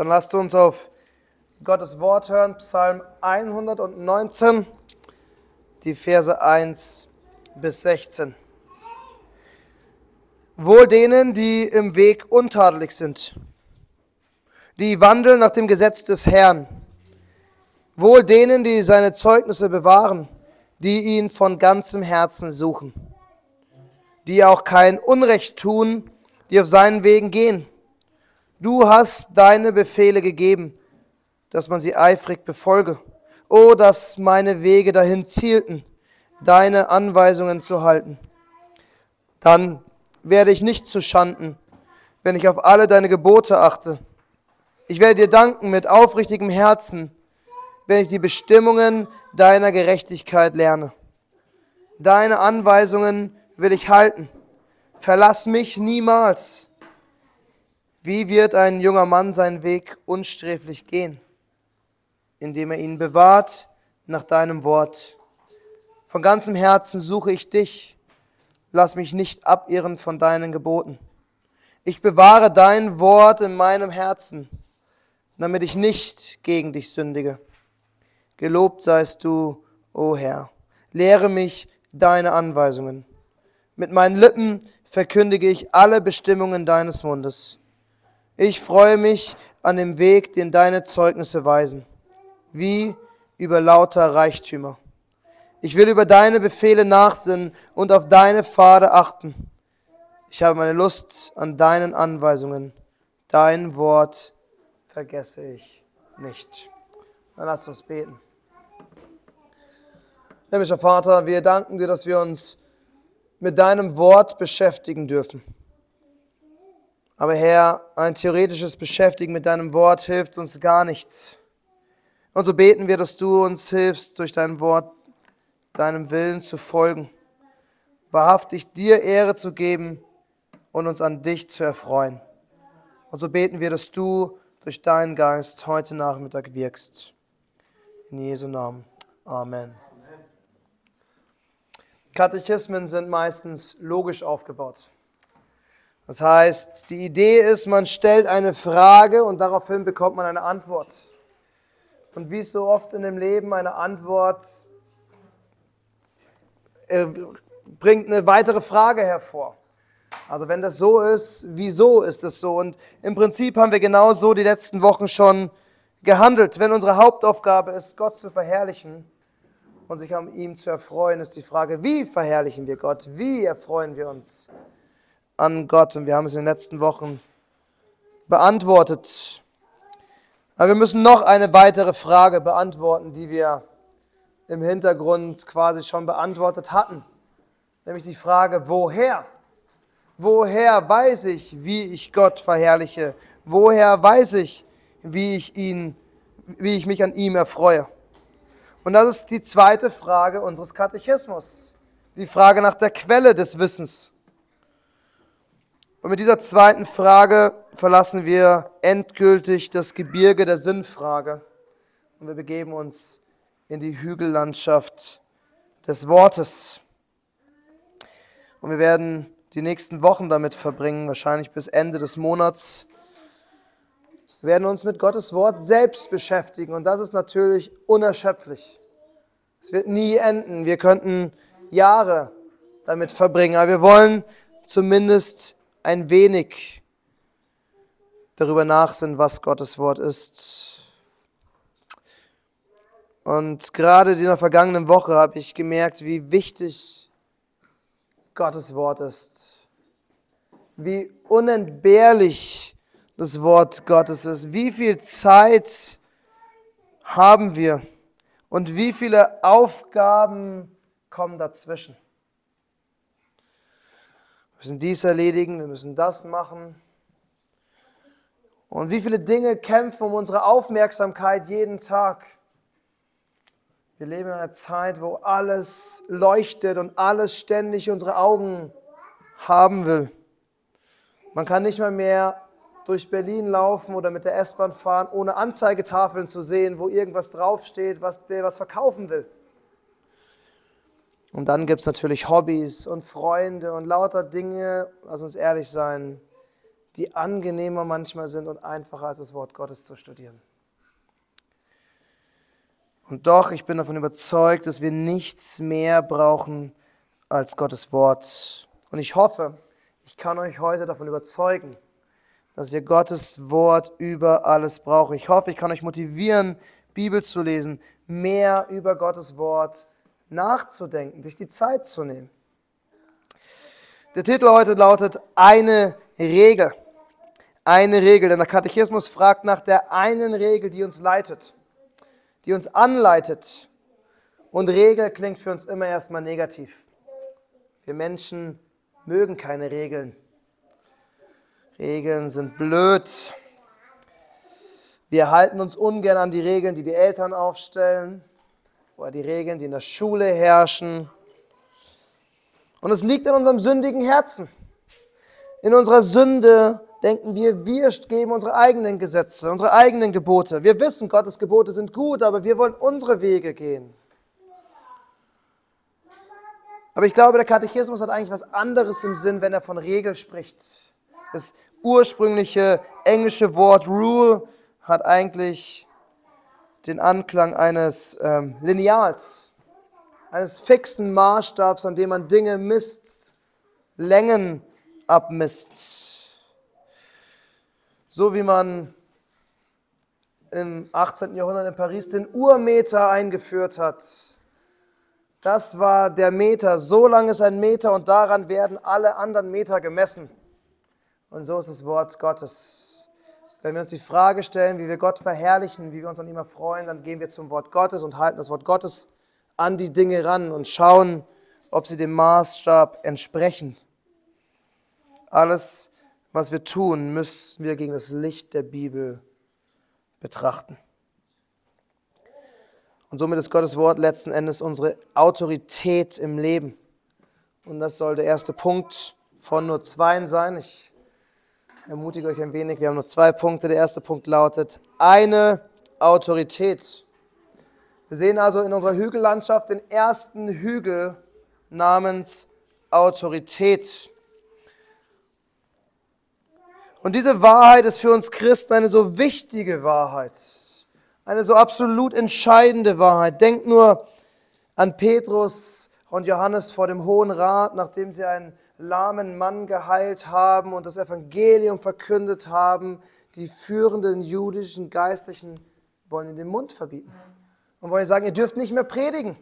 Dann lasst uns auf Gottes Wort hören, Psalm 119, die Verse 1 bis 16. Wohl denen, die im Weg untadelig sind, die wandeln nach dem Gesetz des Herrn. Wohl denen, die seine Zeugnisse bewahren, die ihn von ganzem Herzen suchen, die auch kein Unrecht tun, die auf seinen Wegen gehen. Du hast deine Befehle gegeben, dass man sie eifrig befolge. Oh, dass meine Wege dahin zielten, deine Anweisungen zu halten. Dann werde ich nicht zu Schanden, wenn ich auf alle deine Gebote achte. Ich werde dir danken mit aufrichtigem Herzen, wenn ich die Bestimmungen deiner Gerechtigkeit lerne. Deine Anweisungen will ich halten. Verlass mich niemals. Wie wird ein junger Mann seinen Weg unsträflich gehen? Indem er ihn bewahrt nach deinem Wort. Von ganzem Herzen suche ich dich. Lass mich nicht abirren von deinen Geboten. Ich bewahre dein Wort in meinem Herzen, damit ich nicht gegen dich sündige. Gelobt seist du, o Herr. Lehre mich deine Anweisungen. Mit meinen Lippen verkündige ich alle Bestimmungen deines Mundes. Ich freue mich an dem Weg, den deine Zeugnisse weisen, wie über lauter Reichtümer. Ich will über deine Befehle nachsinnen und auf deine Pfade achten. Ich habe meine Lust an deinen Anweisungen. Dein Wort vergesse ich nicht. Dann lass uns beten. Himmlischer Vater, wir danken dir, dass wir uns mit deinem Wort beschäftigen dürfen. Aber Herr, ein theoretisches Beschäftigen mit deinem Wort hilft uns gar nichts. Und so beten wir, dass du uns hilfst, durch dein Wort deinem Willen zu folgen, wahrhaftig dir Ehre zu geben und uns an dich zu erfreuen. Und so beten wir, dass du durch deinen Geist heute Nachmittag wirkst. In Jesu Namen. Amen. Katechismen sind meistens logisch aufgebaut. Das heißt, die Idee ist, man stellt eine Frage und daraufhin bekommt man eine Antwort. Und wie so oft in dem Leben eine Antwort äh, bringt eine weitere Frage hervor. Also wenn das so ist, wieso ist es so? Und im Prinzip haben wir genau so die letzten Wochen schon gehandelt. Wenn unsere Hauptaufgabe ist, Gott zu verherrlichen, und sich an ihm zu erfreuen, ist die Frage, wie verherrlichen wir Gott? Wie erfreuen wir uns an Gott? Und wir haben es in den letzten Wochen beantwortet. Aber wir müssen noch eine weitere Frage beantworten, die wir im Hintergrund quasi schon beantwortet hatten. Nämlich die Frage, woher? Woher weiß ich, wie ich Gott verherrliche? Woher weiß ich, wie ich ihn, wie ich mich an ihm erfreue? Und das ist die zweite Frage unseres Katechismus. Die Frage nach der Quelle des Wissens. Und mit dieser zweiten Frage verlassen wir endgültig das Gebirge der Sinnfrage. Und wir begeben uns in die Hügellandschaft des Wortes. Und wir werden die nächsten Wochen damit verbringen, wahrscheinlich bis Ende des Monats, wir werden uns mit Gottes Wort selbst beschäftigen und das ist natürlich unerschöpflich. Es wird nie enden. Wir könnten Jahre damit verbringen, aber wir wollen zumindest ein wenig darüber nachsinnen, was Gottes Wort ist. Und gerade in der vergangenen Woche habe ich gemerkt, wie wichtig Gottes Wort ist. Wie unentbehrlich das Wort Gottes ist. Wie viel Zeit haben wir und wie viele Aufgaben kommen dazwischen? Wir müssen dies erledigen, wir müssen das machen. Und wie viele Dinge kämpfen um unsere Aufmerksamkeit jeden Tag? Wir leben in einer Zeit, wo alles leuchtet und alles ständig unsere Augen haben will. Man kann nicht mal mehr durch Berlin laufen oder mit der S-Bahn fahren, ohne Anzeigetafeln zu sehen, wo irgendwas draufsteht, was der was verkaufen will. Und dann gibt es natürlich Hobbys und Freunde und lauter Dinge, lass uns ehrlich sein, die angenehmer manchmal sind und einfacher als das Wort Gottes zu studieren. Und doch, ich bin davon überzeugt, dass wir nichts mehr brauchen als Gottes Wort. Und ich hoffe, ich kann euch heute davon überzeugen, dass wir Gottes Wort über alles brauchen. Ich hoffe, ich kann euch motivieren, Bibel zu lesen, mehr über Gottes Wort nachzudenken, sich die Zeit zu nehmen. Der Titel heute lautet Eine Regel. Eine Regel, denn der Katechismus fragt nach der einen Regel, die uns leitet die uns anleitet. Und Regel klingt für uns immer erstmal negativ. Wir Menschen mögen keine Regeln. Regeln sind blöd. Wir halten uns ungern an die Regeln, die die Eltern aufstellen oder die Regeln, die in der Schule herrschen. Und es liegt in unserem sündigen Herzen. In unserer Sünde denken wir, wir geben unsere eigenen Gesetze, unsere eigenen Gebote. Wir wissen, Gottes Gebote sind gut, aber wir wollen unsere Wege gehen. Aber ich glaube, der Katechismus hat eigentlich was anderes im Sinn, wenn er von Regel spricht. Das ursprüngliche englische Wort Rule hat eigentlich den Anklang eines ähm, Lineals, eines fixen Maßstabs, an dem man Dinge misst, Längen abmisst. So wie man im 18. Jahrhundert in Paris den Urmeter eingeführt hat. Das war der Meter. So lang ist ein Meter und daran werden alle anderen Meter gemessen. Und so ist das Wort Gottes. Wenn wir uns die Frage stellen, wie wir Gott verherrlichen, wie wir uns an ihm erfreuen, dann gehen wir zum Wort Gottes und halten das Wort Gottes an die Dinge ran und schauen, ob sie dem Maßstab entsprechen. Alles was wir tun, müssen wir gegen das Licht der Bibel betrachten. Und somit ist Gottes Wort letzten Endes unsere Autorität im Leben. Und das soll der erste Punkt von nur zwei sein. Ich ermutige euch ein wenig. Wir haben nur zwei Punkte. Der erste Punkt lautet eine Autorität. Wir sehen also in unserer Hügellandschaft den ersten Hügel namens Autorität. Und diese Wahrheit ist für uns Christen eine so wichtige Wahrheit, eine so absolut entscheidende Wahrheit. Denkt nur an Petrus und Johannes vor dem Hohen Rat, nachdem sie einen lahmen Mann geheilt haben und das Evangelium verkündet haben. Die führenden jüdischen Geistlichen wollen ihnen den Mund verbieten und wollen sagen, ihr dürft nicht mehr predigen.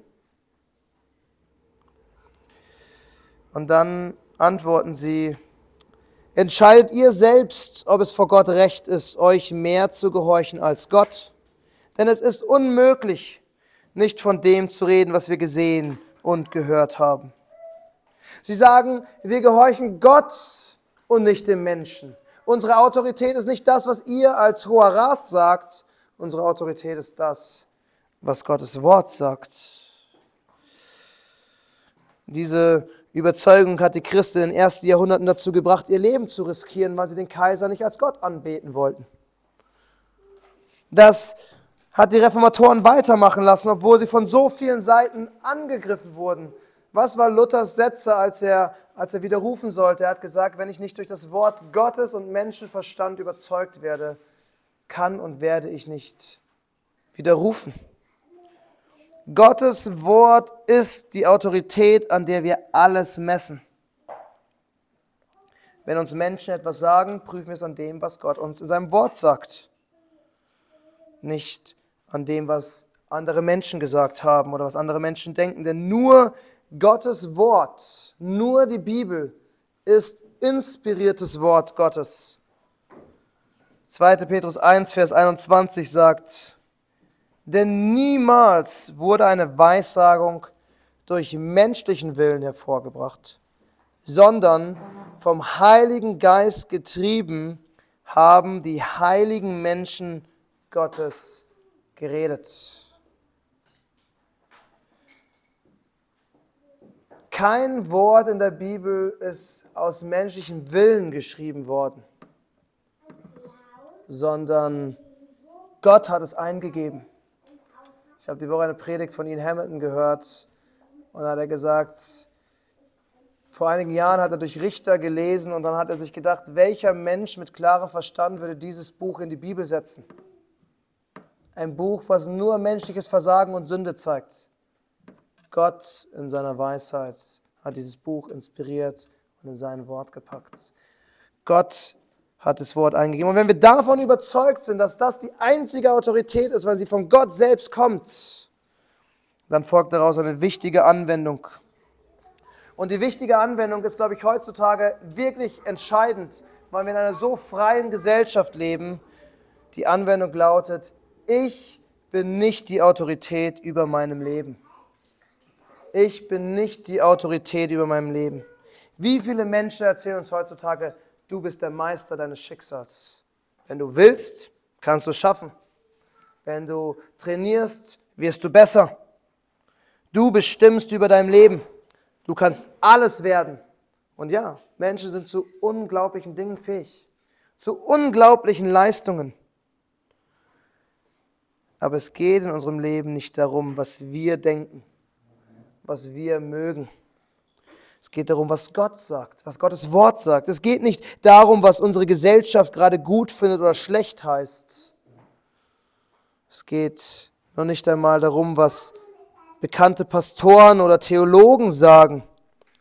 Und dann antworten sie, Entscheidet ihr selbst, ob es vor Gott recht ist, euch mehr zu gehorchen als Gott. Denn es ist unmöglich, nicht von dem zu reden, was wir gesehen und gehört haben. Sie sagen, wir gehorchen Gott und nicht dem Menschen. Unsere Autorität ist nicht das, was ihr als hoher Rat sagt. Unsere Autorität ist das, was Gottes Wort sagt. Diese Überzeugung hat die Christen in den ersten Jahrhunderten dazu gebracht, ihr Leben zu riskieren, weil sie den Kaiser nicht als Gott anbeten wollten. Das hat die Reformatoren weitermachen lassen, obwohl sie von so vielen Seiten angegriffen wurden. Was war Luthers Sätze, als er, als er widerrufen sollte? Er hat gesagt, wenn ich nicht durch das Wort Gottes und Menschenverstand überzeugt werde, kann und werde ich nicht widerrufen. Gottes Wort ist die Autorität, an der wir alles messen. Wenn uns Menschen etwas sagen, prüfen wir es an dem, was Gott uns in seinem Wort sagt. Nicht an dem, was andere Menschen gesagt haben oder was andere Menschen denken. Denn nur Gottes Wort, nur die Bibel ist inspiriertes Wort Gottes. 2. Petrus 1, Vers 21 sagt, denn niemals wurde eine Weissagung durch menschlichen Willen hervorgebracht, sondern vom Heiligen Geist getrieben haben die heiligen Menschen Gottes geredet. Kein Wort in der Bibel ist aus menschlichen Willen geschrieben worden, sondern Gott hat es eingegeben. Ich habe die Woche eine Predigt von Ian Hamilton gehört und da hat er gesagt, Vor einigen Jahren hat er durch Richter gelesen und dann hat er sich gedacht, welcher Mensch mit klarem Verstand würde dieses Buch in die Bibel setzen? Ein Buch, was nur menschliches Versagen und Sünde zeigt. Gott in seiner Weisheit hat dieses Buch inspiriert und in sein Wort gepackt. Gott hat das Wort eingegeben. Und wenn wir davon überzeugt sind, dass das die einzige Autorität ist, weil sie von Gott selbst kommt, dann folgt daraus eine wichtige Anwendung. Und die wichtige Anwendung ist, glaube ich, heutzutage wirklich entscheidend, weil wir in einer so freien Gesellschaft leben. Die Anwendung lautet, ich bin nicht die Autorität über meinem Leben. Ich bin nicht die Autorität über meinem Leben. Wie viele Menschen erzählen uns heutzutage, du bist der Meister deines Schicksals. Wenn du willst, kannst du es schaffen. Wenn du trainierst, wirst du besser. Du bestimmst über dein Leben. Du kannst alles werden. Und ja, Menschen sind zu unglaublichen Dingen fähig, zu unglaublichen Leistungen. Aber es geht in unserem Leben nicht darum, was wir denken, was wir mögen. Es geht darum, was Gott sagt, was Gottes Wort sagt. Es geht nicht darum, was unsere Gesellschaft gerade gut findet oder schlecht heißt. Es geht noch nicht einmal darum, was bekannte Pastoren oder Theologen sagen,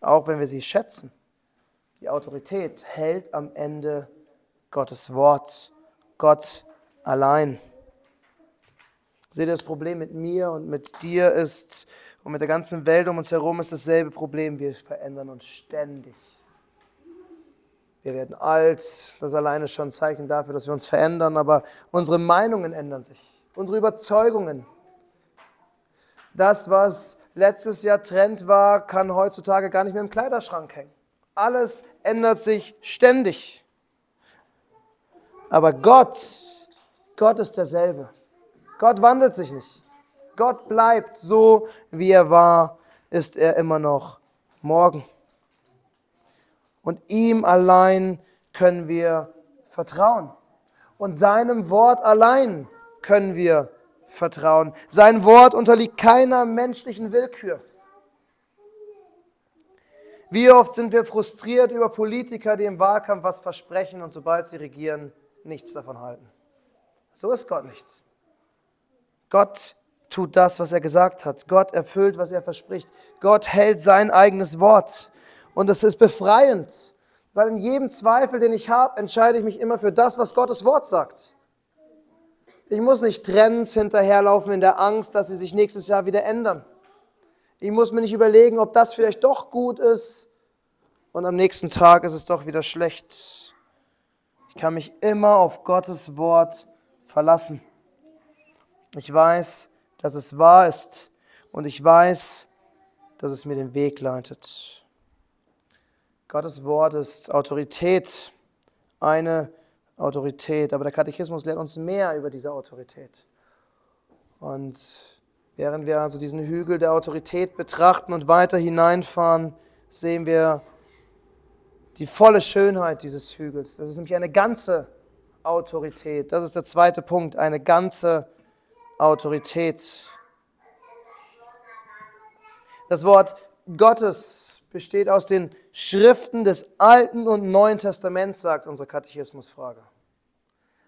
auch wenn wir sie schätzen. Die Autorität hält am Ende Gottes Wort, Gott allein. Seht ihr, das Problem mit mir und mit dir ist, und mit der ganzen Welt um uns herum ist dasselbe Problem. Wir verändern uns ständig. Wir werden alt, das alleine schon ein Zeichen dafür, dass wir uns verändern, aber unsere Meinungen ändern sich, unsere Überzeugungen. Das, was letztes Jahr Trend war, kann heutzutage gar nicht mehr im Kleiderschrank hängen. Alles ändert sich ständig. Aber Gott, Gott ist derselbe. Gott wandelt sich nicht. Gott bleibt so, wie er war, ist er immer noch morgen. Und ihm allein können wir vertrauen. Und seinem Wort allein können wir vertrauen. Sein Wort unterliegt keiner menschlichen Willkür. Wie oft sind wir frustriert über Politiker, die im Wahlkampf was versprechen und sobald sie regieren, nichts davon halten. So ist Gott nicht. Gott tut das, was er gesagt hat. Gott erfüllt, was er verspricht. Gott hält sein eigenes Wort. Und es ist befreiend, weil in jedem Zweifel, den ich habe, entscheide ich mich immer für das, was Gottes Wort sagt. Ich muss nicht Trends hinterherlaufen in der Angst, dass sie sich nächstes Jahr wieder ändern. Ich muss mir nicht überlegen, ob das vielleicht doch gut ist und am nächsten Tag ist es doch wieder schlecht. Ich kann mich immer auf Gottes Wort verlassen. Ich weiß, dass es wahr ist und ich weiß, dass es mir den Weg leitet. Gottes Wort ist Autorität, eine Autorität, aber der Katechismus lehrt uns mehr über diese Autorität. Und während wir also diesen Hügel der Autorität betrachten und weiter hineinfahren, sehen wir die volle Schönheit dieses Hügels. Das ist nämlich eine ganze Autorität. Das ist der zweite Punkt, eine ganze Autorität. Autorität. Das Wort Gottes besteht aus den Schriften des Alten und Neuen Testaments, sagt unsere Katechismusfrage.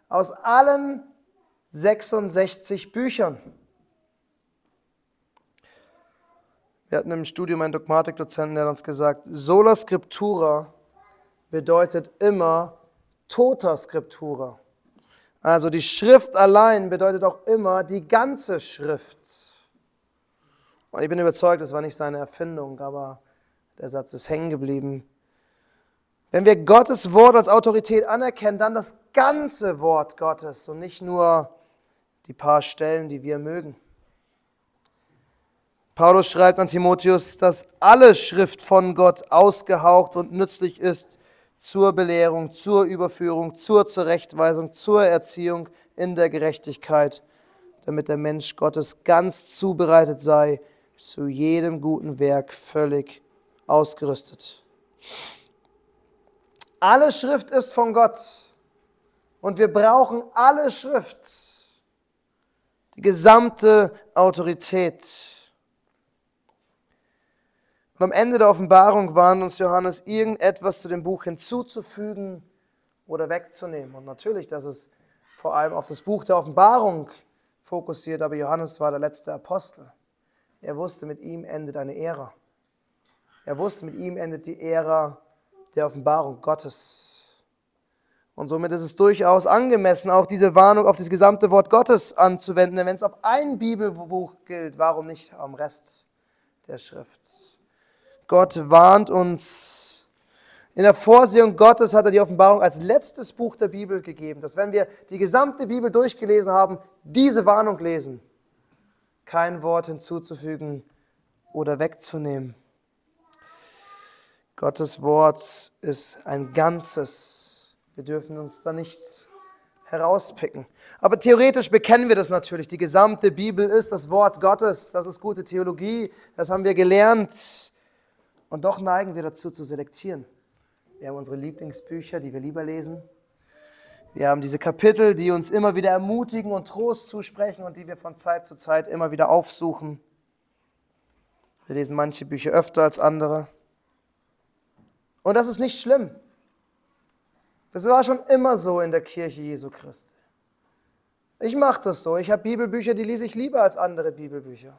Aus allen 66 Büchern. Wir hatten im Studium einen Dogmatikdozenten, der hat uns gesagt, sola scriptura bedeutet immer tota scriptura. Also die Schrift allein bedeutet auch immer die ganze Schrift. Und ich bin überzeugt, das war nicht seine Erfindung, aber der Satz ist hängen geblieben. Wenn wir Gottes Wort als Autorität anerkennen, dann das ganze Wort Gottes und nicht nur die paar Stellen, die wir mögen. Paulus schreibt an Timotheus, dass alle Schrift von Gott ausgehaucht und nützlich ist zur Belehrung, zur Überführung, zur Zurechtweisung, zur Erziehung in der Gerechtigkeit, damit der Mensch Gottes ganz zubereitet sei, zu jedem guten Werk völlig ausgerüstet. Alle Schrift ist von Gott und wir brauchen alle Schrift, die gesamte Autorität. Und am Ende der Offenbarung warnt uns Johannes, irgendetwas zu dem Buch hinzuzufügen oder wegzunehmen. Und natürlich, dass es vor allem auf das Buch der Offenbarung fokussiert, aber Johannes war der letzte Apostel. Er wusste, mit ihm endet eine Ära. Er wusste, mit ihm endet die Ära der Offenbarung Gottes. Und somit ist es durchaus angemessen, auch diese Warnung auf das gesamte Wort Gottes anzuwenden. Denn wenn es auf ein Bibelbuch gilt, warum nicht am Rest der Schrift? Gott warnt uns. In der Vorsehung Gottes hat er die Offenbarung als letztes Buch der Bibel gegeben, dass wenn wir die gesamte Bibel durchgelesen haben, diese Warnung lesen, kein Wort hinzuzufügen oder wegzunehmen. Gottes Wort ist ein Ganzes. Wir dürfen uns da nicht herauspicken. Aber theoretisch bekennen wir das natürlich. Die gesamte Bibel ist das Wort Gottes. Das ist gute Theologie. Das haben wir gelernt. Und doch neigen wir dazu zu selektieren. Wir haben unsere Lieblingsbücher, die wir lieber lesen. Wir haben diese Kapitel, die uns immer wieder ermutigen und Trost zusprechen und die wir von Zeit zu Zeit immer wieder aufsuchen. Wir lesen manche Bücher öfter als andere. Und das ist nicht schlimm. Das war schon immer so in der Kirche Jesu Christi. Ich mache das so. Ich habe Bibelbücher, die lese ich lieber als andere Bibelbücher.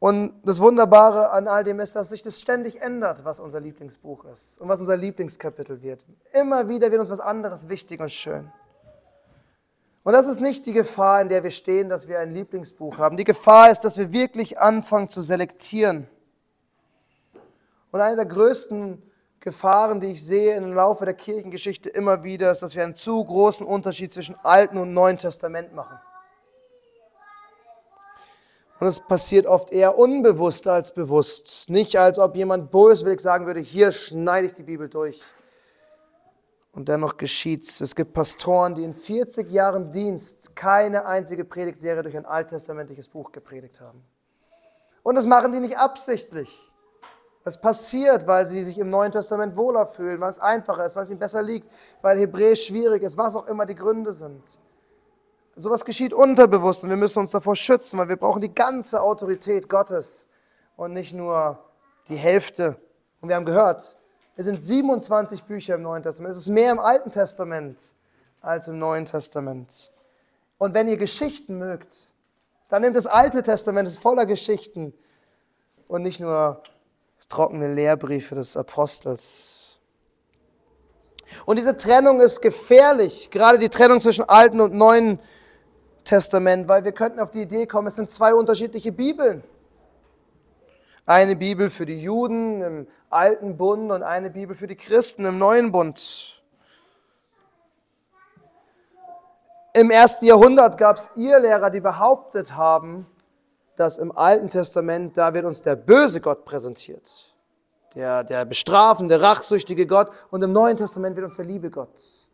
Und das Wunderbare an all dem ist, dass sich das ständig ändert, was unser Lieblingsbuch ist und was unser Lieblingskapitel wird. Immer wieder wird uns was anderes wichtig und schön. Und das ist nicht die Gefahr, in der wir stehen, dass wir ein Lieblingsbuch haben. Die Gefahr ist, dass wir wirklich anfangen zu selektieren. Und eine der größten Gefahren, die ich sehe im Laufe der Kirchengeschichte immer wieder, ist, dass wir einen zu großen Unterschied zwischen Alten und Neuen Testament machen. Und es passiert oft eher unbewusst als bewusst. Nicht als ob jemand böswillig sagen würde, hier schneide ich die Bibel durch. Und dennoch geschieht's. Es gibt Pastoren, die in 40 Jahren Dienst keine einzige Predigtserie durch ein alttestamentliches Buch gepredigt haben. Und das machen die nicht absichtlich. Das passiert, weil sie sich im Neuen Testament wohler fühlen, weil es einfacher ist, weil es ihnen besser liegt, weil Hebräisch schwierig ist, was auch immer die Gründe sind. Sowas geschieht unterbewusst und wir müssen uns davor schützen, weil wir brauchen die ganze Autorität Gottes und nicht nur die Hälfte. Und wir haben gehört, es sind 27 Bücher im Neuen Testament. Es ist mehr im Alten Testament als im Neuen Testament. Und wenn ihr Geschichten mögt, dann nehmt das Alte Testament, es ist voller Geschichten und nicht nur trockene Lehrbriefe des Apostels. Und diese Trennung ist gefährlich, gerade die Trennung zwischen Alten und Neuen Testament. Weil wir könnten auf die Idee kommen, es sind zwei unterschiedliche Bibeln. Eine Bibel für die Juden im alten Bund und eine Bibel für die Christen im neuen Bund. Im ersten Jahrhundert gab es Irrlehrer, die behauptet haben, dass im Alten Testament, da wird uns der böse Gott präsentiert. Der, der bestrafende, rachsüchtige Gott. Und im Neuen Testament wird uns der liebe Gott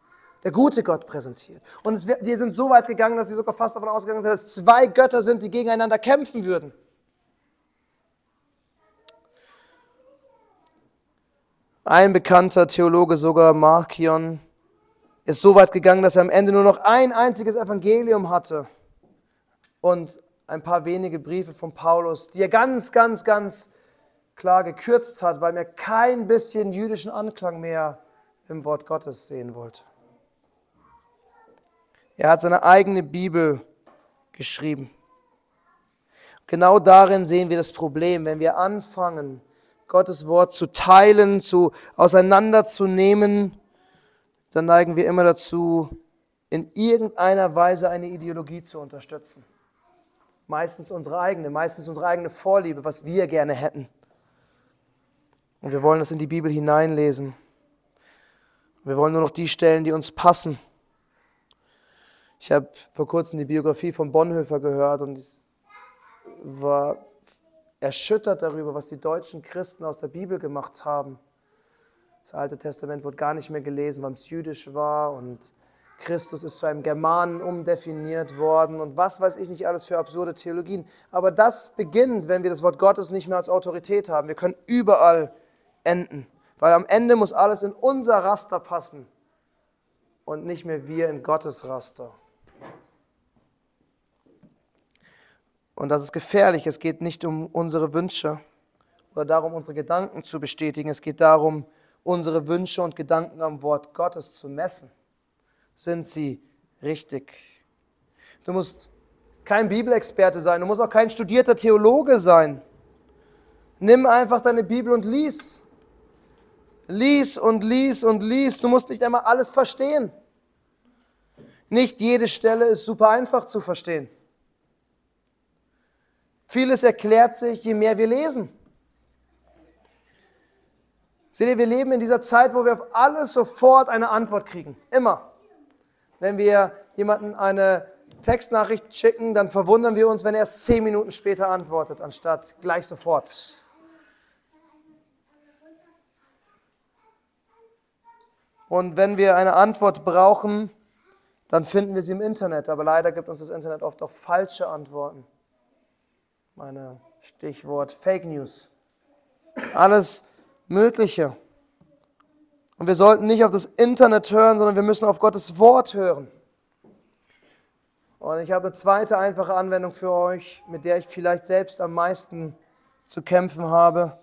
der gute Gott präsentiert. Und es, die sind so weit gegangen, dass sie sogar fast davon ausgegangen sind, dass es zwei Götter sind, die gegeneinander kämpfen würden. Ein bekannter Theologe, sogar Markion, ist so weit gegangen, dass er am Ende nur noch ein einziges Evangelium hatte und ein paar wenige Briefe von Paulus, die er ganz, ganz, ganz klar gekürzt hat, weil er kein bisschen jüdischen Anklang mehr im Wort Gottes sehen wollte. Er hat seine eigene Bibel geschrieben. Genau darin sehen wir das Problem, wenn wir anfangen, Gottes Wort zu teilen, zu auseinanderzunehmen, dann neigen wir immer dazu, in irgendeiner Weise eine Ideologie zu unterstützen. Meistens unsere eigene, meistens unsere eigene Vorliebe, was wir gerne hätten. Und wir wollen das in die Bibel hineinlesen. Wir wollen nur noch die Stellen, die uns passen. Ich habe vor kurzem die Biografie von Bonhoeffer gehört und ich war erschüttert darüber, was die deutschen Christen aus der Bibel gemacht haben. Das Alte Testament wurde gar nicht mehr gelesen, weil es jüdisch war und Christus ist zu einem Germanen umdefiniert worden und was weiß ich nicht alles für absurde Theologien. Aber das beginnt, wenn wir das Wort Gottes nicht mehr als Autorität haben. Wir können überall enden, weil am Ende muss alles in unser Raster passen und nicht mehr wir in Gottes Raster. Und das ist gefährlich. Es geht nicht um unsere Wünsche oder darum, unsere Gedanken zu bestätigen. Es geht darum, unsere Wünsche und Gedanken am Wort Gottes zu messen. Sind sie richtig? Du musst kein Bibelexperte sein, du musst auch kein studierter Theologe sein. Nimm einfach deine Bibel und lies. Lies und lies und lies. Du musst nicht einmal alles verstehen. Nicht jede Stelle ist super einfach zu verstehen. Vieles erklärt sich, je mehr wir lesen. Seht ihr, wir leben in dieser Zeit, wo wir auf alles sofort eine Antwort kriegen. Immer. Wenn wir jemanden eine Textnachricht schicken, dann verwundern wir uns, wenn er erst zehn Minuten später antwortet, anstatt gleich sofort. Und wenn wir eine Antwort brauchen, dann finden wir sie im Internet. Aber leider gibt uns das Internet oft auch falsche Antworten. Meine Stichwort Fake News. Alles Mögliche. Und wir sollten nicht auf das Internet hören, sondern wir müssen auf Gottes Wort hören. Und ich habe eine zweite einfache Anwendung für euch, mit der ich vielleicht selbst am meisten zu kämpfen habe.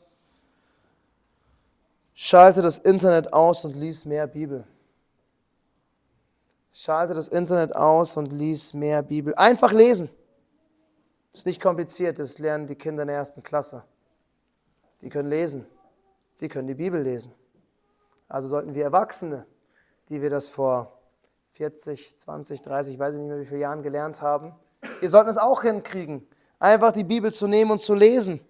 Schalte das Internet aus und lies mehr Bibel. Schalte das Internet aus und lies mehr Bibel. Einfach lesen. Das ist nicht kompliziert, das lernen die Kinder in der ersten Klasse. Die können lesen. Die können die Bibel lesen. Also sollten wir Erwachsene, die wir das vor 40, 20, 30, ich weiß nicht mehr wie viele Jahren gelernt haben, wir sollten es auch hinkriegen, einfach die Bibel zu nehmen und zu lesen.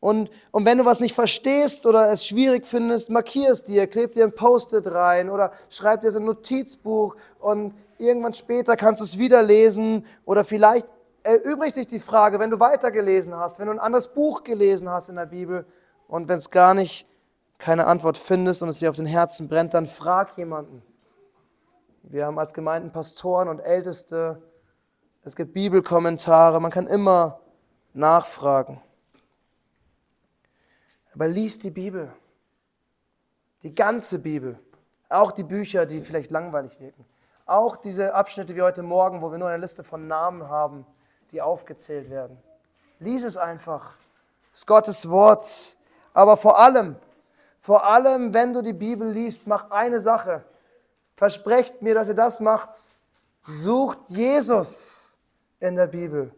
Und, und wenn du was nicht verstehst oder es schwierig findest, markier es dir, kleb dir ein Post-it rein oder schreib dir so ein Notizbuch und irgendwann später kannst du es wieder lesen oder vielleicht erübrigt sich die Frage, wenn du weitergelesen hast, wenn du ein anderes Buch gelesen hast in der Bibel und wenn es gar nicht keine Antwort findest und es dir auf den Herzen brennt, dann frag jemanden. Wir haben als Gemeinden Pastoren und Älteste, es gibt Bibelkommentare, man kann immer nachfragen. Aber lies die Bibel. Die ganze Bibel. Auch die Bücher, die vielleicht langweilig wirken. Auch diese Abschnitte wie heute Morgen, wo wir nur eine Liste von Namen haben, die aufgezählt werden. Lies es einfach. Es ist Gottes Wort. Aber vor allem, vor allem, wenn du die Bibel liest, mach eine Sache. Versprecht mir, dass ihr das macht. Sucht Jesus in der Bibel.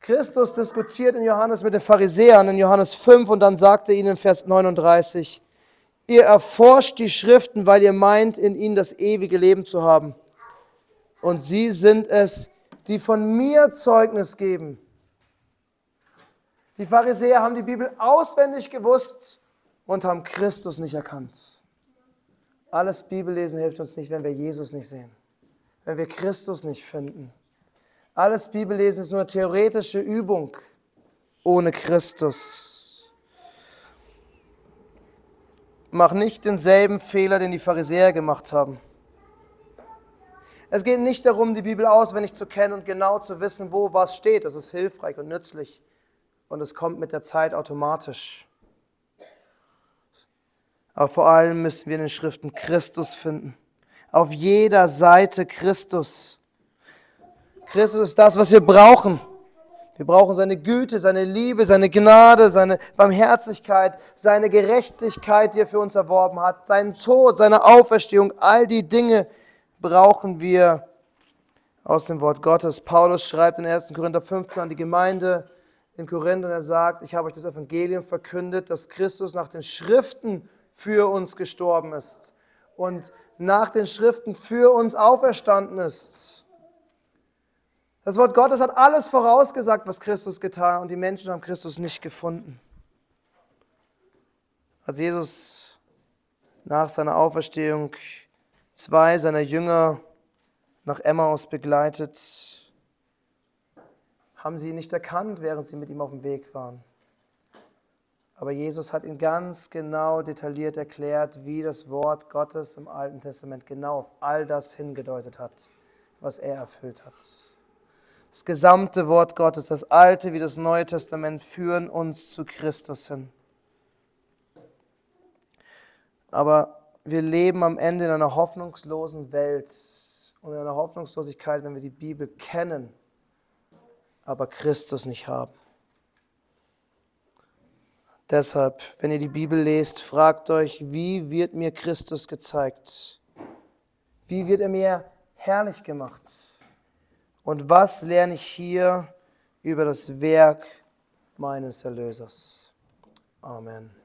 Christus diskutiert in Johannes mit den Pharisäern in Johannes 5 und dann sagt er ihnen in Vers 39, ihr erforscht die Schriften, weil ihr meint, in ihnen das ewige Leben zu haben. Und sie sind es, die von mir Zeugnis geben. Die Pharisäer haben die Bibel auswendig gewusst und haben Christus nicht erkannt. Alles Bibellesen hilft uns nicht, wenn wir Jesus nicht sehen, wenn wir Christus nicht finden. Alles Bibellesen ist nur eine theoretische Übung ohne Christus. Mach nicht denselben Fehler, den die Pharisäer gemacht haben. Es geht nicht darum, die Bibel auswendig zu kennen und genau zu wissen, wo was steht. Das ist hilfreich und nützlich und es kommt mit der Zeit automatisch. Aber vor allem müssen wir in den Schriften Christus finden. Auf jeder Seite Christus. Christus ist das, was wir brauchen. Wir brauchen seine Güte, seine Liebe, seine Gnade, seine Barmherzigkeit, seine Gerechtigkeit, die er für uns erworben hat, seinen Tod, seine Auferstehung. All die Dinge brauchen wir aus dem Wort Gottes. Paulus schreibt in 1. Korinther 15 an die Gemeinde in Korinth und er sagt, ich habe euch das Evangelium verkündet, dass Christus nach den Schriften für uns gestorben ist und nach den Schriften für uns auferstanden ist. Das Wort Gottes hat alles vorausgesagt, was Christus getan hat, und die Menschen haben Christus nicht gefunden. Als Jesus nach seiner Auferstehung zwei seiner Jünger nach Emmaus begleitet, haben sie ihn nicht erkannt, während sie mit ihm auf dem Weg waren. Aber Jesus hat ihnen ganz genau detailliert erklärt, wie das Wort Gottes im Alten Testament genau auf all das hingedeutet hat, was er erfüllt hat. Das gesamte Wort Gottes, das Alte wie das Neue Testament, führen uns zu Christus hin. Aber wir leben am Ende in einer hoffnungslosen Welt und in einer Hoffnungslosigkeit, wenn wir die Bibel kennen, aber Christus nicht haben. Deshalb, wenn ihr die Bibel lest, fragt euch, wie wird mir Christus gezeigt? Wie wird er mir herrlich gemacht? Und was lerne ich hier über das Werk meines Erlösers? Amen.